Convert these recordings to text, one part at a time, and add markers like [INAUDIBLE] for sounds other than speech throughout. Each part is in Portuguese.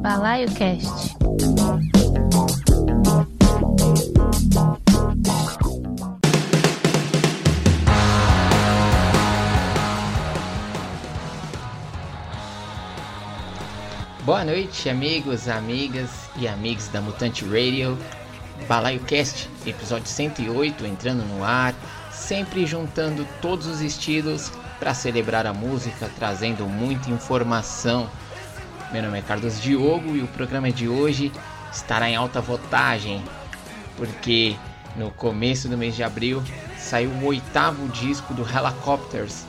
Balaio Cast. Boa noite, amigos, amigas e amigos da Mutante Radio. Balaio Cast, episódio 108 entrando no ar, sempre juntando todos os estilos para celebrar a música, trazendo muita informação. Meu nome é Carlos Diogo e o programa de hoje estará em alta votagem, porque no começo do mês de abril saiu o oitavo disco do Helicopters,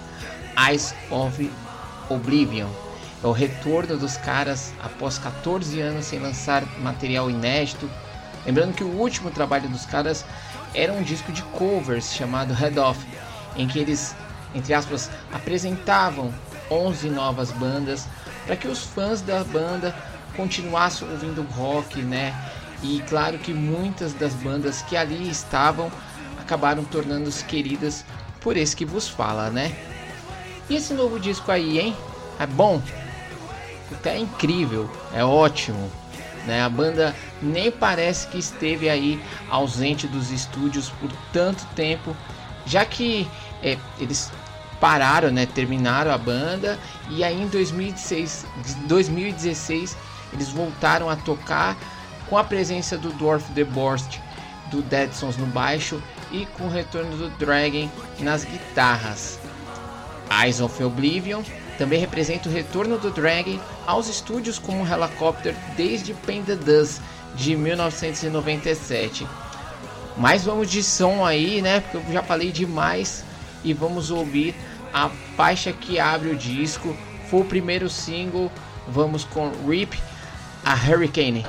Eyes of Oblivion. É o retorno dos caras após 14 anos sem lançar material inédito. Lembrando que o último trabalho dos caras era um disco de covers chamado Head Off, em que eles entre aspas, apresentavam 11 novas bandas para que os fãs da banda continuassem ouvindo rock, né? E claro que muitas das bandas que ali estavam acabaram tornando-se queridas por esse que vos fala, né? E esse novo disco aí, hein? É bom? Até é incrível, é ótimo. Né? A banda nem parece que esteve aí ausente dos estúdios por tanto tempo, já que é, eles pararam, né, terminaram a banda e aí em 2016, 2016 eles voltaram a tocar com a presença do Dwarf The Borst, do Deadsons no baixo e com o retorno do Dragon nas guitarras. Eyes of Oblivion também representa o retorno do Dragon aos estúdios como Helicopter desde Pain the Dust de 1997. Mas vamos de som aí, né? Porque eu já falei demais e vamos ouvir a faixa que abre o disco. Foi o primeiro single. Vamos com Rip a Hurricane.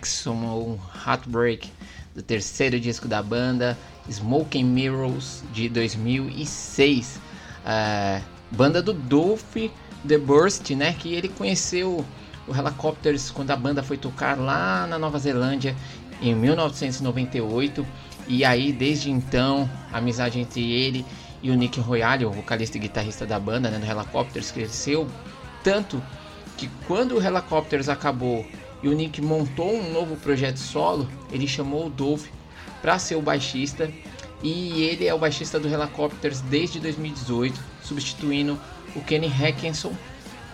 Maximum Heartbreak do terceiro disco da banda Smoking Mirrors de 2006. Uh, é, banda do Dolph The Burst, né? Que ele conheceu o Helicopters quando a banda foi tocar lá na Nova Zelândia em 1998 e aí desde então a amizade entre ele e o Nick Royale, o vocalista e guitarrista da banda, né, do Helicopters, cresceu tanto que quando o Helicopters acabou e o Nick montou um novo projeto solo, ele chamou o Dolph para ser o baixista e ele é o baixista do Helicopters desde 2018, substituindo o Kenny Hackinson,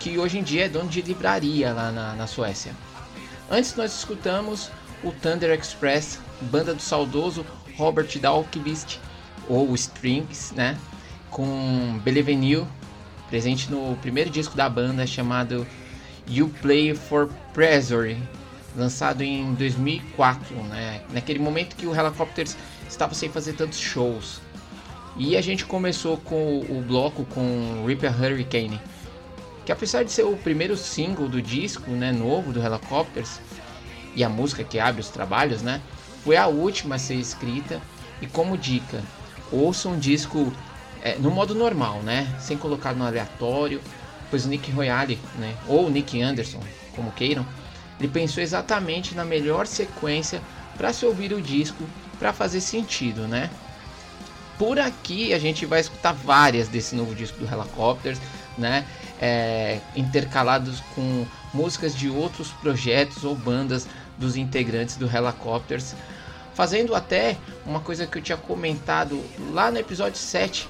que hoje em dia é dono de livraria lá na, na Suécia. Antes nós escutamos o Thunder Express, banda do saudoso Robert Dalkvist, ou Strings, né? Com Believe presente no primeiro disco da banda chamado You Play for Pressure, lançado em 2004, né? Naquele momento que o Helicopters estava sem fazer tantos shows. E a gente começou com o bloco com Reaper Hurricane, que apesar de ser o primeiro single do disco, né, novo do Helicopters, e a música que abre os trabalhos, né, foi a última a ser escrita. E como dica, ouça um disco é, no modo normal, né, sem colocar no aleatório, pois o Nick Royale, né, ou Nick Anderson, como queiram, ele pensou exatamente na melhor sequência para se ouvir o disco para fazer sentido, né? Por aqui a gente vai escutar várias desse novo disco do Helicopters, né? É, intercalados com músicas de outros projetos ou bandas dos integrantes do Helicopters, fazendo até uma coisa que eu tinha comentado lá no episódio 7.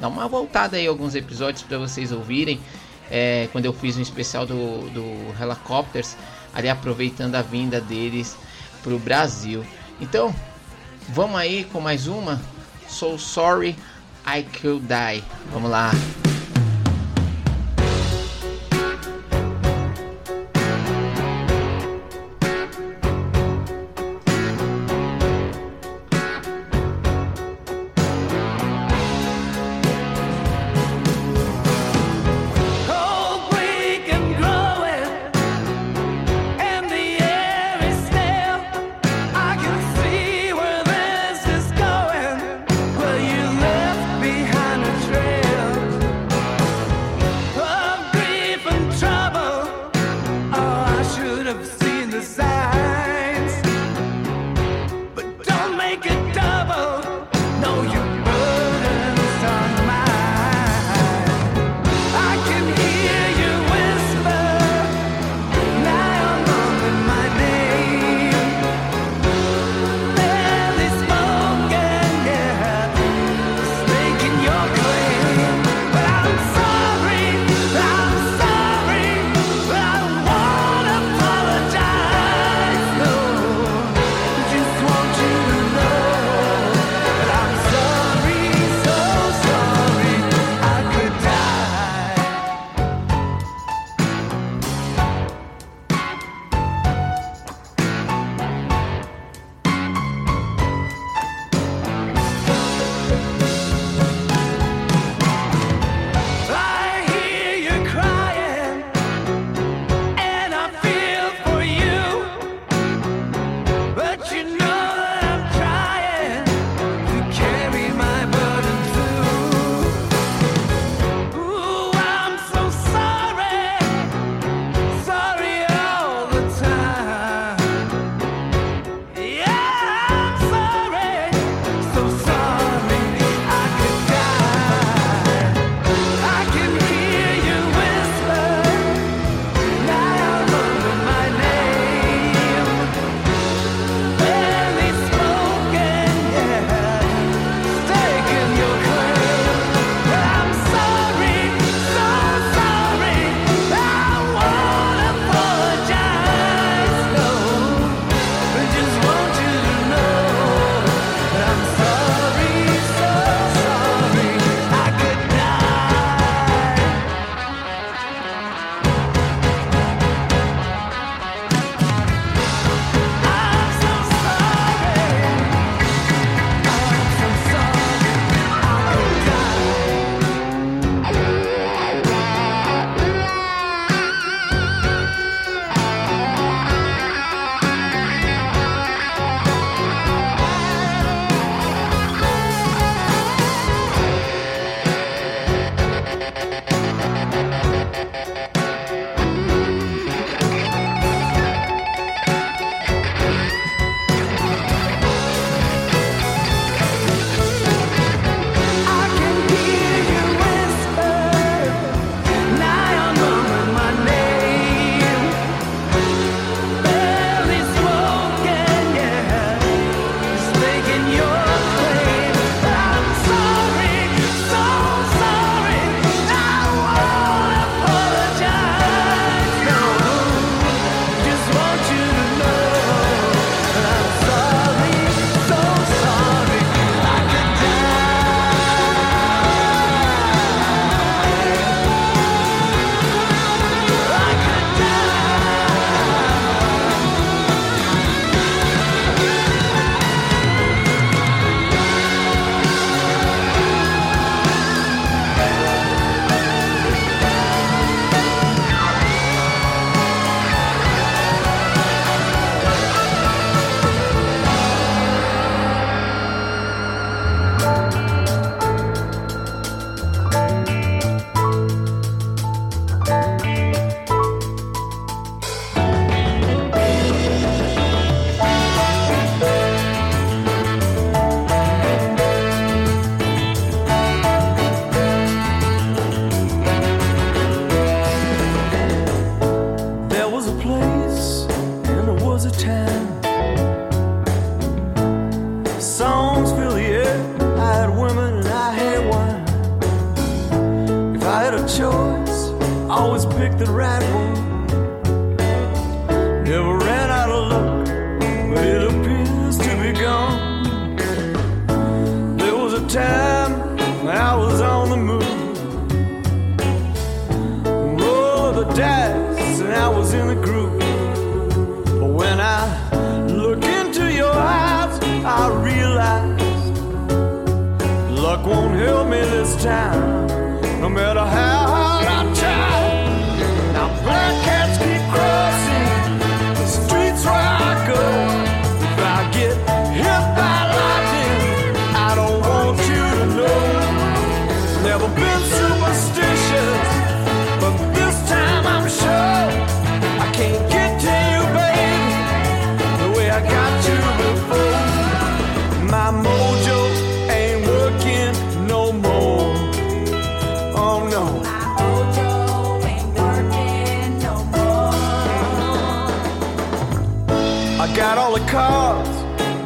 Dá uma voltada aí alguns episódios para vocês ouvirem, é, quando eu fiz um especial do, do Helicopters, ali aproveitando a vinda deles para o Brasil. Então, vamos aí com mais uma. So sorry I could die. Vamos lá. make it.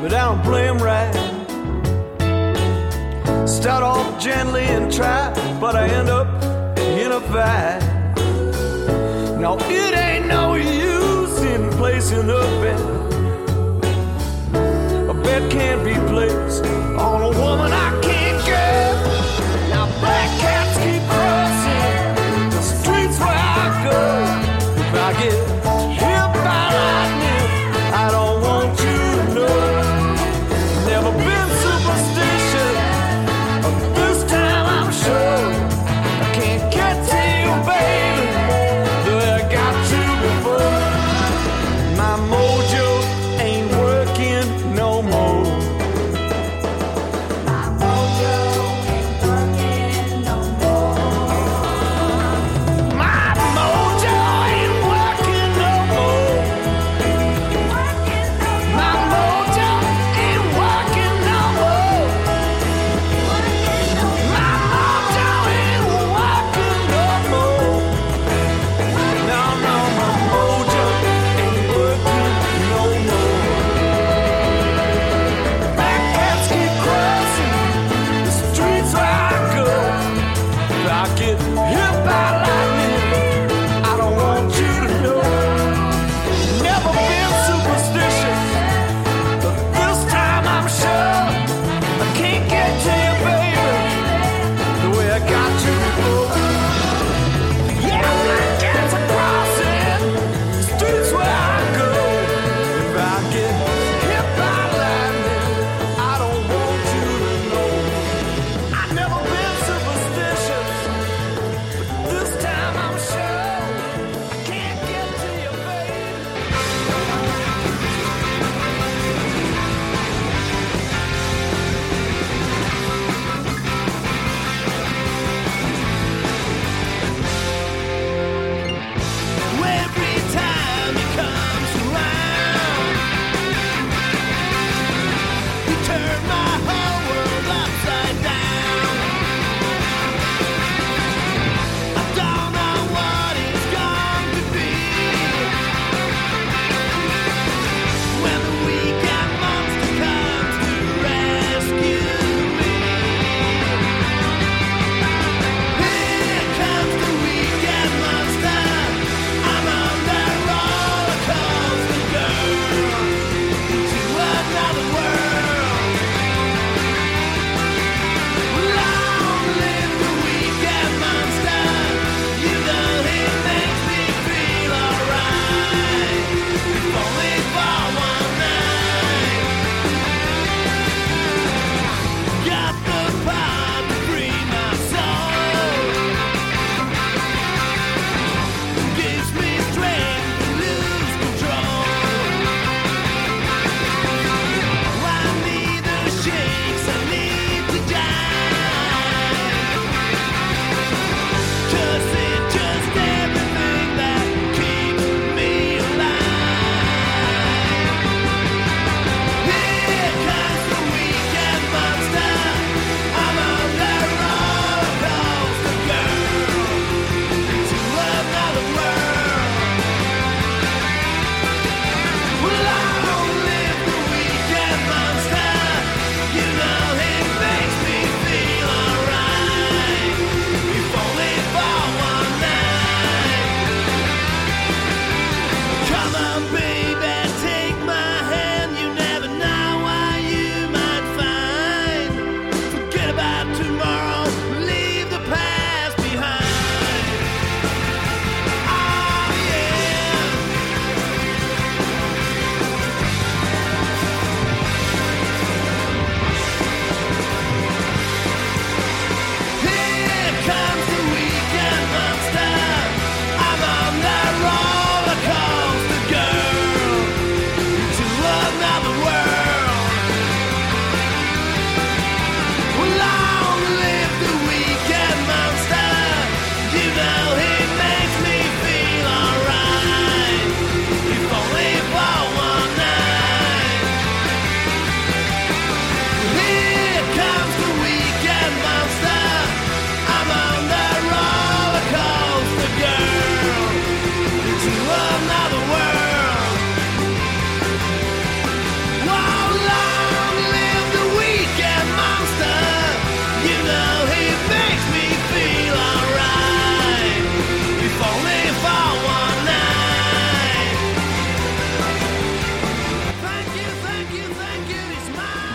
but I don't play him right. Start off gently and try, but I end up in a fight. Now it ain't no use in placing a bet. A bet can't be placed on a woman I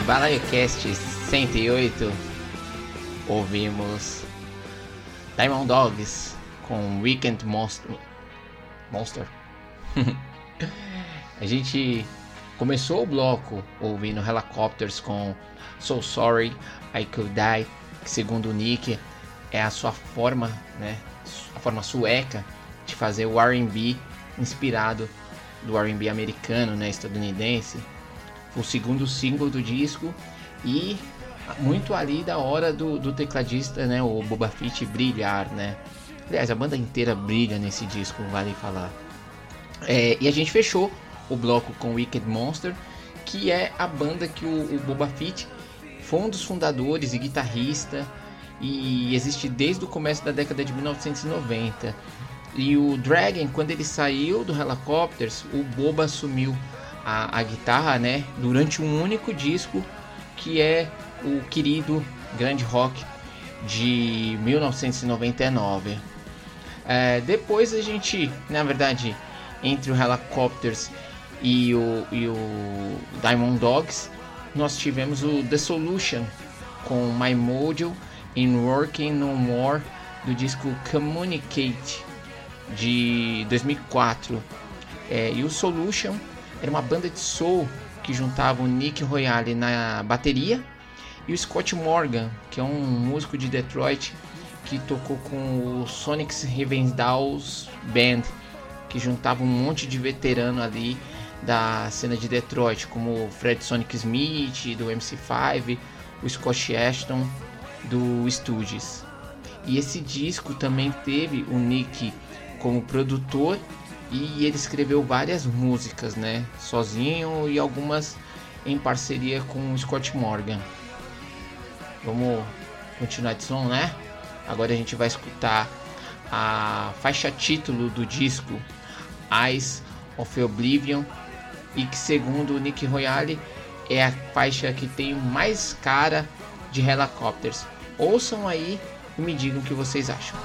BalaioCast 108 ouvimos Diamond Dogs com Weekend Monster. Monster. [LAUGHS] a gente começou o bloco ouvindo Helicopters com So Sorry I Could Die, que segundo o Nick é a sua forma, né, a forma sueca de fazer o R&B inspirado do R&B americano, né, estadunidense. O segundo single do disco e muito ali da hora do, do tecladista, né, o Boba Fett brilhar, né. Aliás, a banda inteira brilha nesse disco, vale falar. É, e a gente fechou o bloco com Wicked Monster, que é a banda que o, o Boba Fett foi um dos fundadores e guitarrista e existe desde o começo da década de 1990. E o Dragon, quando ele saiu do Helicopters, o Boba assumiu a, a guitarra, né, durante um único disco que é o querido Grande Rock de 1999. É, depois a gente, na verdade, entre o Helicopters e o, e o Diamond Dogs, nós tivemos o The Solution com My Mojo in Working No More do disco Communicate de 2004. É, e o Solution era uma banda de soul que juntava o Nick Royale na bateria e o Scott Morgan, que é um músico de Detroit que tocou com o Sonics Rivendell's Band, que juntava um monte de veterano ali da cena de Detroit, como o Fred Sonic Smith do MC5, o Scott Ashton do Stooges. E esse disco também teve o Nick como produtor e ele escreveu várias músicas, né, sozinho e algumas em parceria com o Scott Morgan. Vamos continuar de som, né? Agora a gente vai escutar a faixa título do disco Eyes of Oblivion e que segundo o Nick Royale é a faixa que tem mais cara de Helicopters. Ouçam aí e me digam o que vocês acham.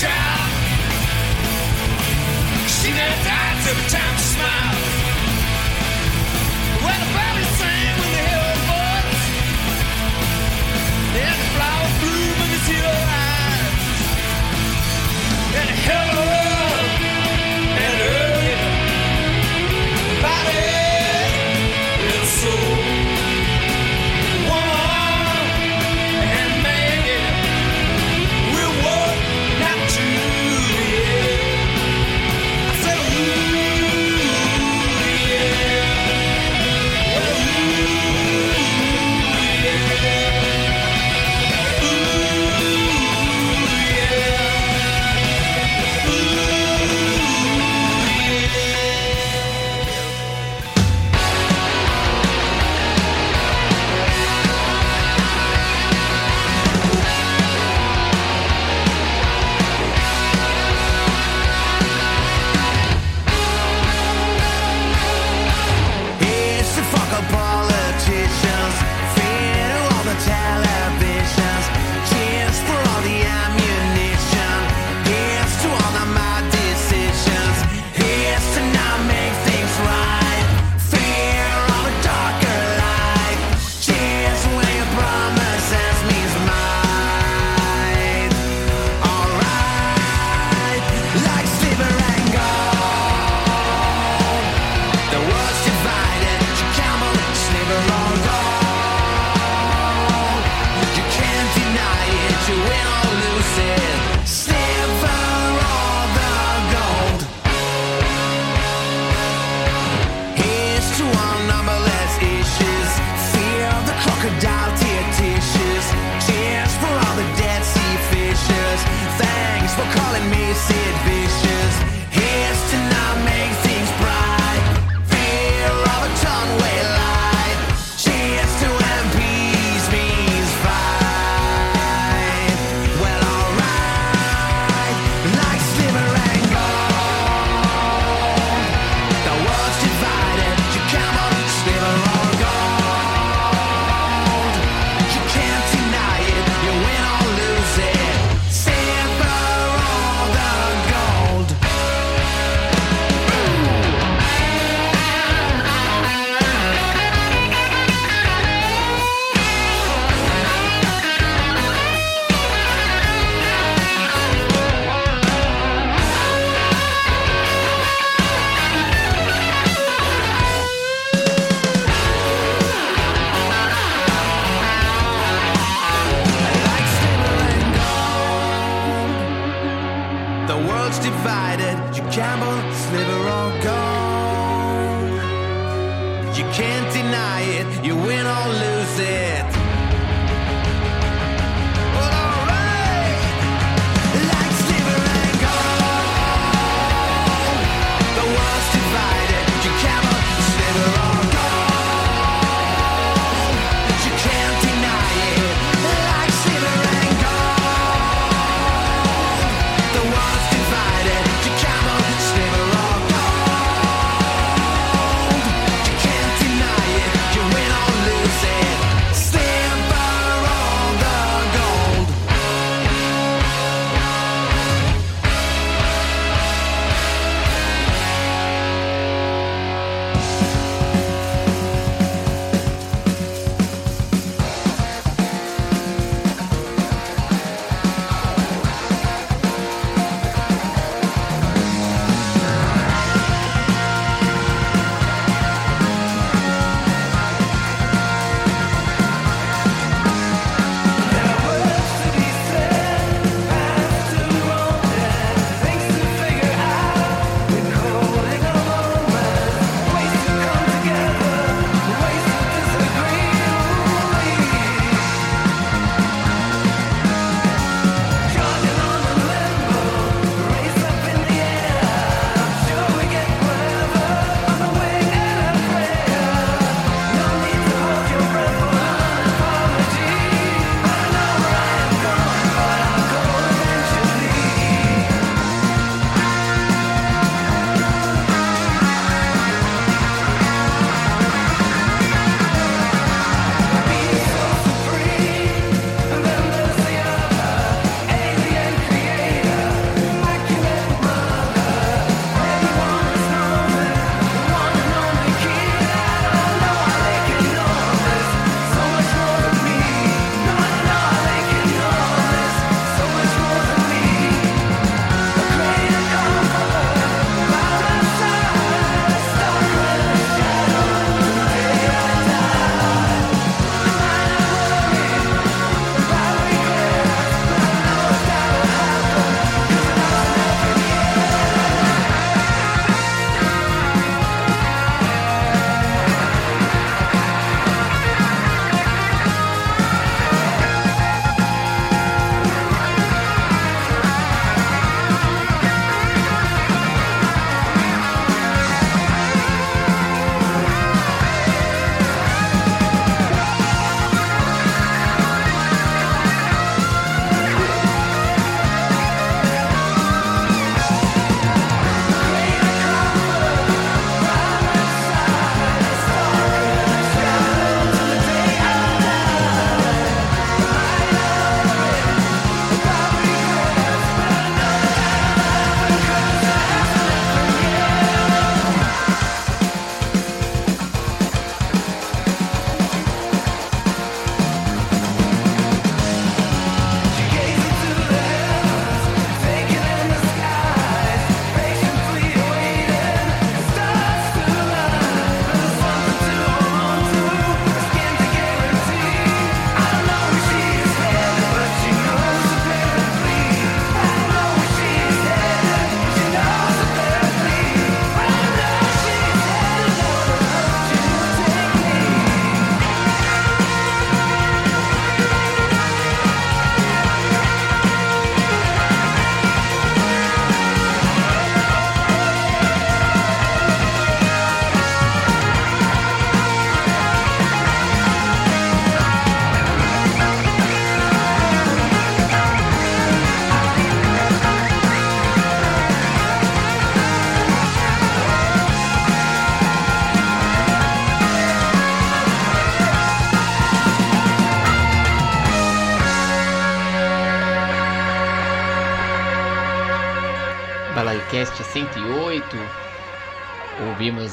child. She never dies every time she smiles.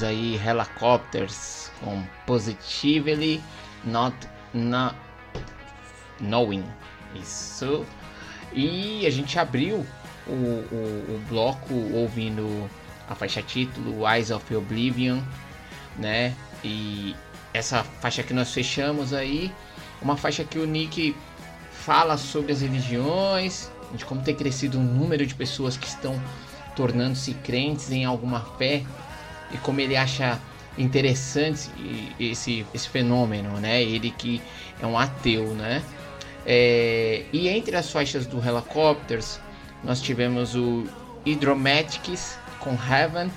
Aí Helicopters com Positively Not, not Knowing. Isso. E a gente abriu o, o, o bloco ouvindo a faixa título Eyes of Oblivion, né? E essa faixa que nós fechamos aí, uma faixa que o Nick fala sobre as religiões, de como tem crescido o número de pessoas que estão tornando-se crentes em alguma fé e como ele acha interessante esse, esse fenômeno, né? Ele que é um ateu, né? É, e entre as faixas do Helicopters, nós tivemos o Hydromatics com Heaven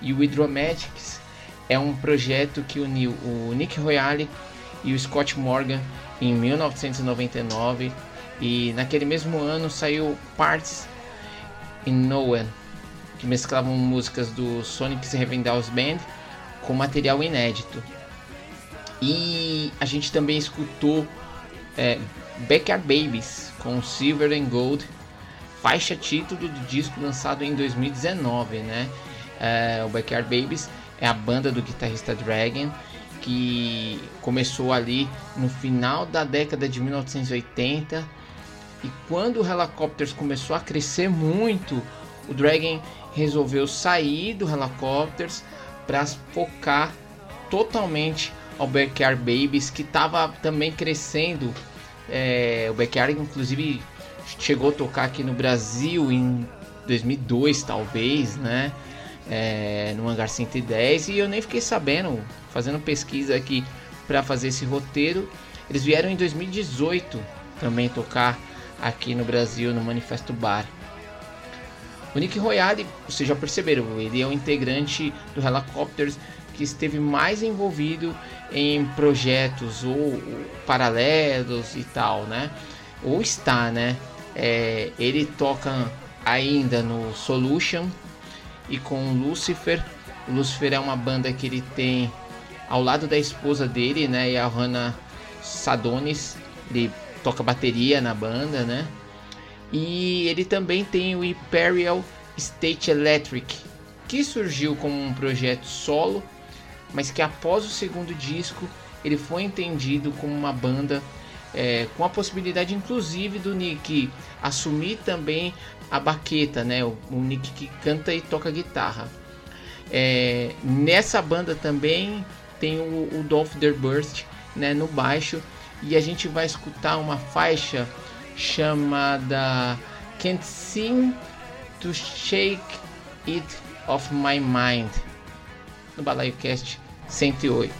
e o Hydromatics é um projeto que uniu o Nick Royale e o Scott Morgan em 1999 e naquele mesmo ano saiu Parts in No One, que mesclavam músicas do Sonic Revendals Band com material inédito. E a gente também escutou é, Backyard Babies com Silver and Gold, faixa título do disco lançado em 2019, né? É, o Backyard Babies é a banda do guitarrista Dragon que começou ali no final da década de 1980 e quando o Helicopters começou a crescer muito, o Dragon resolveu sair do Helicopters para focar totalmente ao Backyard Babies que estava também crescendo. É, o Backyard inclusive chegou a tocar aqui no Brasil em 2002 talvez, né? é, no Hangar 110 e eu nem fiquei sabendo, fazendo pesquisa aqui para fazer esse roteiro. Eles vieram em 2018 também tocar aqui no Brasil no Manifesto Bar. O Nick Royale, vocês já perceberam, ele é um integrante do Helicopters que esteve mais envolvido em projetos ou paralelos e tal, né? Ou está, né? É, ele toca ainda no Solution, e com Lucifer. O Lucifer é uma banda que ele tem ao lado da esposa dele, né, e a Hannah Sadonis, ele toca bateria na banda, né? E ele também tem o Imperial State Electric, que surgiu como um projeto solo, mas que após o segundo disco ele foi entendido como uma banda é, com a possibilidade inclusive do Nick assumir também a baqueta, né? O, o Nick que canta e toca guitarra. É, nessa banda também tem o, o Dolph Burst, né? No baixo e a gente vai escutar uma faixa chamada Can't Seem to Shake It Off My Mind no Balaio Cast 108.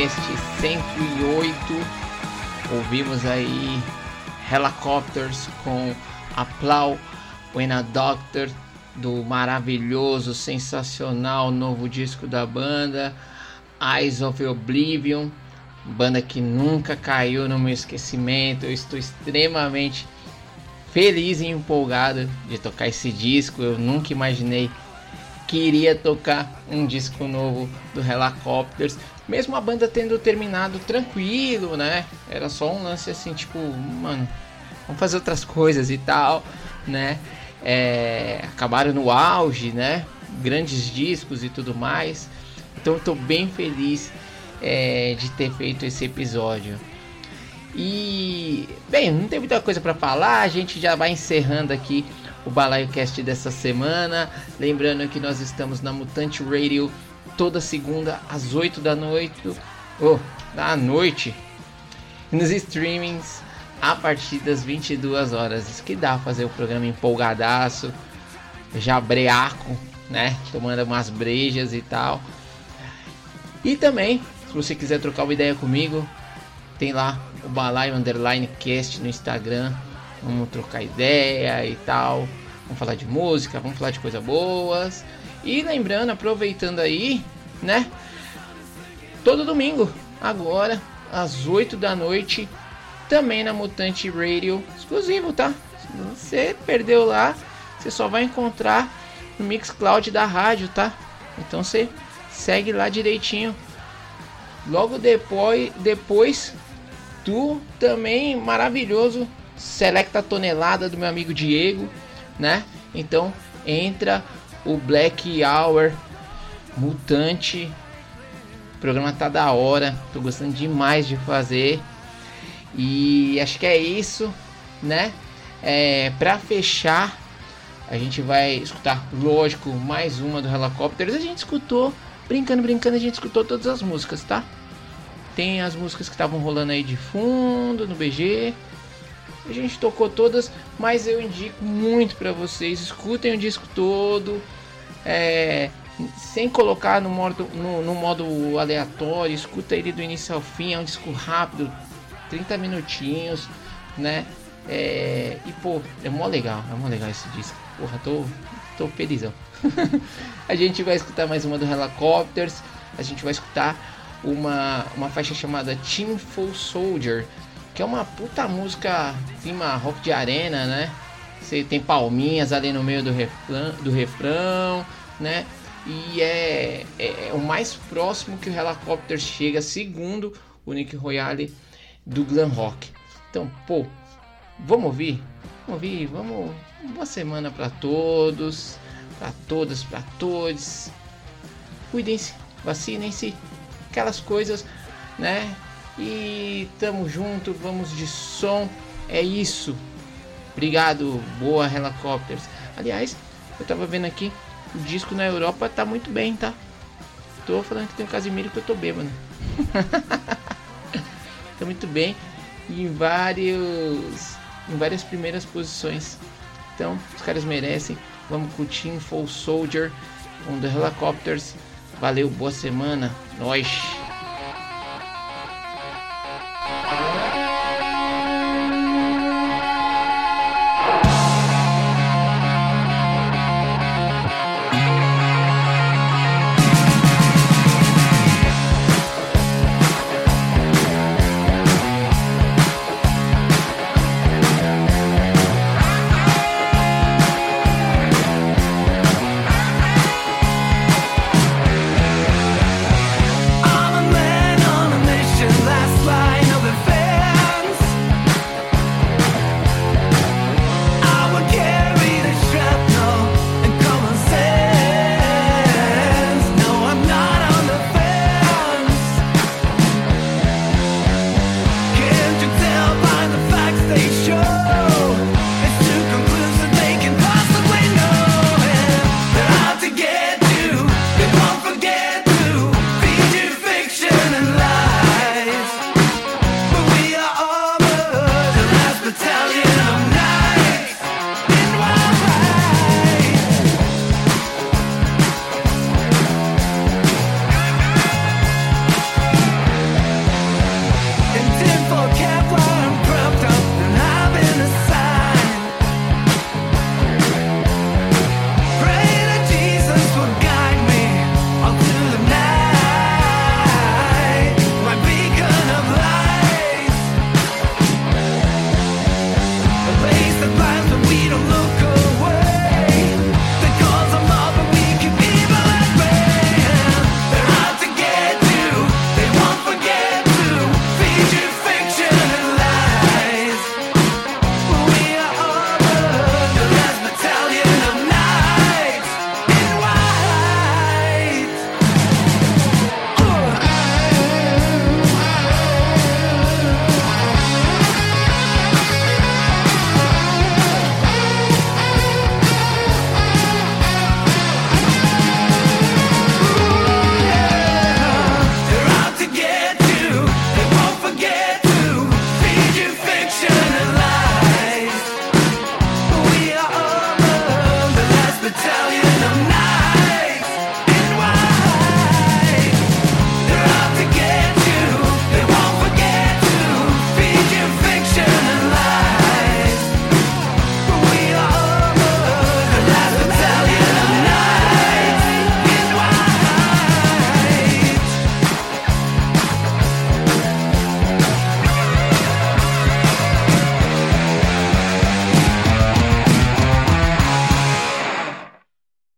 Balaicast 108. Ouvimos aí Helicopters com Applaud When a Doctor do maravilhoso, sensacional novo disco da banda Eyes of Oblivion, banda que nunca caiu no meu esquecimento. Eu estou extremamente feliz e empolgado de tocar esse disco. Eu nunca imaginei que iria tocar um disco novo do Helicopters, mesmo a banda tendo terminado tranquilo, né? Era só um lance assim, tipo, mano, vamos fazer outras coisas e tal, né? É, acabaram no auge, né? Grandes discos e tudo mais. Então eu tô bem feliz é, de ter feito esse episódio. E bem, não tem muita coisa para falar, a gente já vai encerrando aqui o Balaio Cast dessa semana. Lembrando que nós estamos na Mutante Radio toda segunda às 8 da noite, oh, da noite, nos streamings a partir das 22 horas. Isso que dá fazer o programa empolgadaço, já breaco, né? Tomando umas brejas e tal. E também, se você quiser trocar uma ideia comigo, tem lá o Balaio Underline Cast no Instagram. Vamos trocar ideia e tal. Vamos falar de música, vamos falar de coisas boas. E lembrando, aproveitando aí, né? Todo domingo, agora, às 8 da noite, também na Mutante Radio, exclusivo, tá? Se você perdeu lá, você só vai encontrar no Mixcloud da rádio, tá? Então você segue lá direitinho. Logo depois, depois do também maravilhoso Selecta Tonelada do meu amigo Diego, né? Então entra o Black Hour Mutante. O programa tá da hora, tô gostando demais de fazer. E acho que é isso, né? É, para fechar, a gente vai escutar, lógico, mais uma do Helicopters. A gente escutou, brincando, brincando, a gente escutou todas as músicas, tá? Tem as músicas que estavam rolando aí de fundo no BG. A gente tocou todas, mas eu indico muito para vocês. Escutem o disco todo. É, sem colocar no modo, no, no, modo aleatório, escuta ele do início ao fim, é um disco rápido, 30 minutinhos, né? É, e pô, é mó legal, é mó legal esse disco. Porra, tô, tô felizão. [LAUGHS] a gente vai escutar mais uma do Helicopters, a gente vai escutar uma, uma faixa chamada Team Full Soldier, que é uma puta música clima rock de arena, né? Você tem palminhas ali no meio do refrão, do refrão né? E é, é, é, o mais próximo que o Helicopter chega, segundo o Nick Royale do glam rock. Então, pô, vamos ouvir? Vamos ouvir, vamos. Boa semana para todos, para todas, para todos. Cuidem-se, vacinem-se, aquelas coisas, né? E tamo junto, vamos de som. É isso. Obrigado, boa Helicopters. Aliás, eu tava vendo aqui, o disco na Europa tá muito bem, tá? Tô falando que tem o Casimiro que eu tô bêbado. [LAUGHS] tá muito bem. E em vários. Em várias primeiras posições. Então, os caras merecem. Vamos curtir Full Soldier com The Helicopters. Valeu, boa semana. Nós.